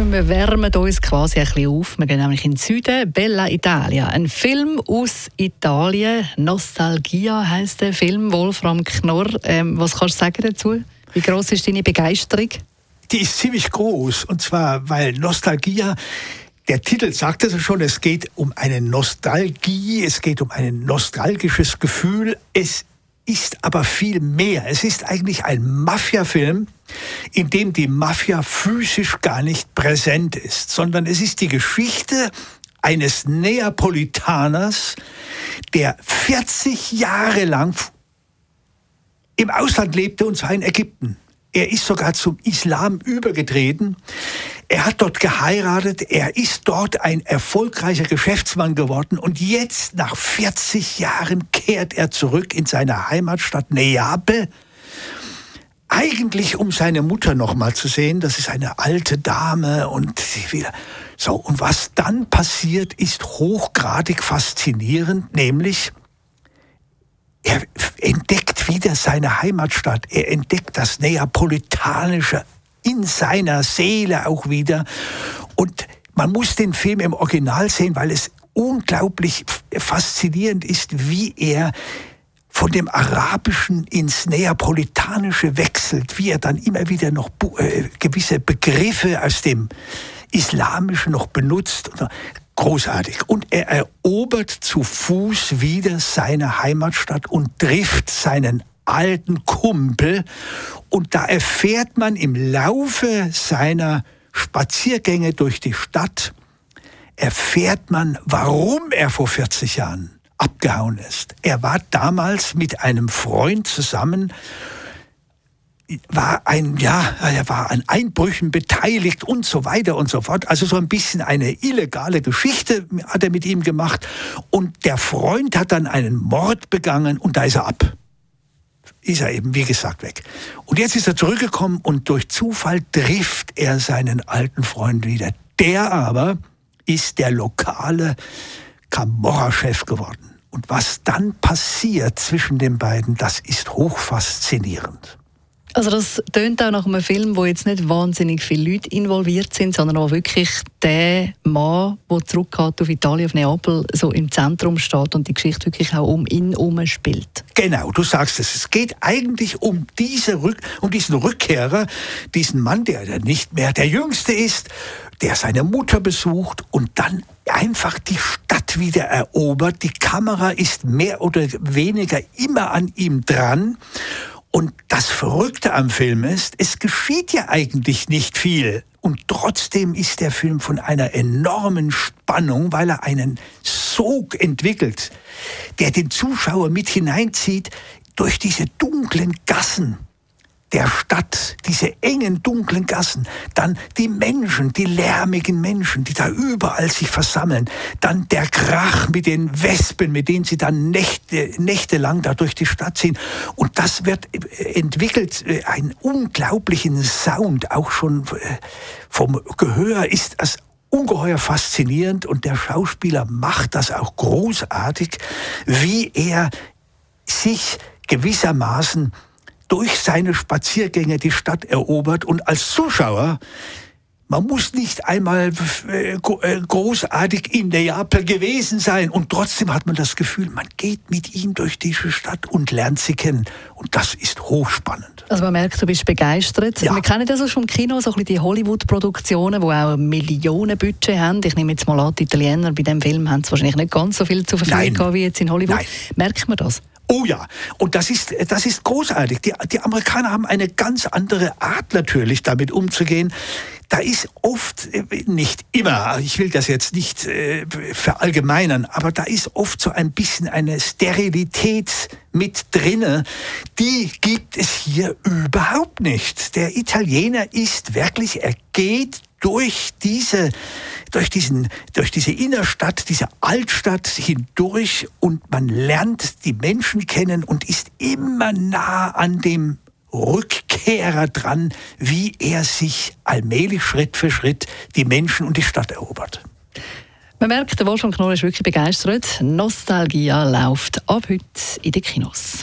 Wir wärmen uns quasi ein bisschen auf. Wir gehen nämlich in den Süden, Bella Italia. Ein Film aus Italien. Nostalgia heißt der Film. Wolfram Knorr. Ähm, was kannst du sagen dazu? Wie groß ist deine Begeisterung? Die ist ziemlich groß. Und zwar, weil Nostalgia der Titel sagt es schon, es geht um eine Nostalgie, es geht um ein nostalgisches Gefühl. Es ist aber viel mehr. Es ist eigentlich ein Mafia-Film, in dem die Mafia physisch gar nicht präsent ist, sondern es ist die Geschichte eines Neapolitaners, der 40 Jahre lang im Ausland lebte, und zwar in Ägypten. Er ist sogar zum Islam übergetreten. Er hat dort geheiratet. Er ist dort ein erfolgreicher Geschäftsmann geworden. Und jetzt, nach 40 Jahren, kehrt er zurück in seine Heimatstadt Neapel. Eigentlich, um seine Mutter noch mal zu sehen. Das ist eine alte Dame und sie wieder. So. Und was dann passiert, ist hochgradig faszinierend. Nämlich, er entdeckt wieder seine Heimatstadt. Er entdeckt das Neapolitanische in seiner Seele auch wieder. Und man muss den Film im Original sehen, weil es unglaublich faszinierend ist, wie er von dem Arabischen ins Neapolitanische wechselt, wie er dann immer wieder noch äh, gewisse Begriffe aus dem Islamischen noch benutzt. Großartig. Und er erobert zu Fuß wieder seine Heimatstadt und trifft seinen alten Kumpel. Und da erfährt man im Laufe seiner Spaziergänge durch die Stadt, erfährt man, warum er vor 40 Jahren abgehauen ist. Er war damals mit einem Freund zusammen war ein, ja, er war an Einbrüchen beteiligt und so weiter und so fort. Also so ein bisschen eine illegale Geschichte hat er mit ihm gemacht. Und der Freund hat dann einen Mord begangen und da ist er ab. Ist er eben, wie gesagt, weg. Und jetzt ist er zurückgekommen und durch Zufall trifft er seinen alten Freund wieder. Der aber ist der lokale Camorra-Chef geworden. Und was dann passiert zwischen den beiden, das ist hochfaszinierend. Also das tönt auch nach einem Film, wo jetzt nicht wahnsinnig viele Leute involviert sind, sondern wo wirklich der Mann, der zurückgeht auf Italien, auf Neapel, so im Zentrum steht und die Geschichte wirklich auch um ihn herum spielt. Genau, du sagst es. Es geht eigentlich um, diese Rück um diesen Rückkehrer, diesen Mann, der nicht mehr der Jüngste ist, der seine Mutter besucht und dann einfach die Stadt wieder erobert. Die Kamera ist mehr oder weniger immer an ihm dran und das Verrückte am Film ist, es geschieht ja eigentlich nicht viel. Und trotzdem ist der Film von einer enormen Spannung, weil er einen Sog entwickelt, der den Zuschauer mit hineinzieht durch diese dunklen Gassen der Stadt, diese engen, dunklen Gassen, dann die Menschen, die lärmigen Menschen, die da überall sich versammeln, dann der Krach mit den Wespen, mit denen sie dann Nächte, nächtelang da durch die Stadt ziehen. Und das wird äh, entwickelt, äh, einen unglaublichen Sound, auch schon äh, vom Gehör ist das ungeheuer faszinierend und der Schauspieler macht das auch großartig, wie er sich gewissermaßen durch seine Spaziergänge die Stadt erobert und als Zuschauer man muss nicht einmal äh, äh, großartig in Neapel gewesen sein und trotzdem hat man das Gefühl, man geht mit ihm durch diese Stadt und lernt sie kennen. Und das ist hochspannend. Also man merkt, du bist begeistert. Ja. Wir kennen das auch schon im Kino, so ein bisschen die Hollywood-Produktionen, die auch Millionenbudget haben. Ich nehme jetzt mal an, die Italiener bei dem Film haben es wahrscheinlich nicht ganz so viel zur Verfügung gehabt wie jetzt in Hollywood. Nein. Merkt man das? Oh ja, und das ist, das ist großartig. Die, die Amerikaner haben eine ganz andere Art natürlich, damit umzugehen. Da ist oft, äh, nicht immer, ich will das jetzt nicht äh, verallgemeinern, aber da ist oft so ein bisschen eine Sterilität mit drinne. Die gibt es hier überhaupt nicht. Der Italiener ist wirklich, er geht durch diese, durch diesen, durch diese Innerstadt, diese Altstadt hindurch und man lernt die Menschen kennen und ist immer nah an dem Rückkehrer dran, wie er sich allmählich Schritt für Schritt die Menschen und die Stadt erobert. Man merkt, der Wolfgang Knorr ist wirklich begeistert. Nostalgia läuft ab heute in den Kinos.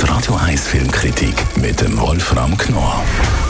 Die Radio 1 Filmkritik mit dem Wolfram Knorr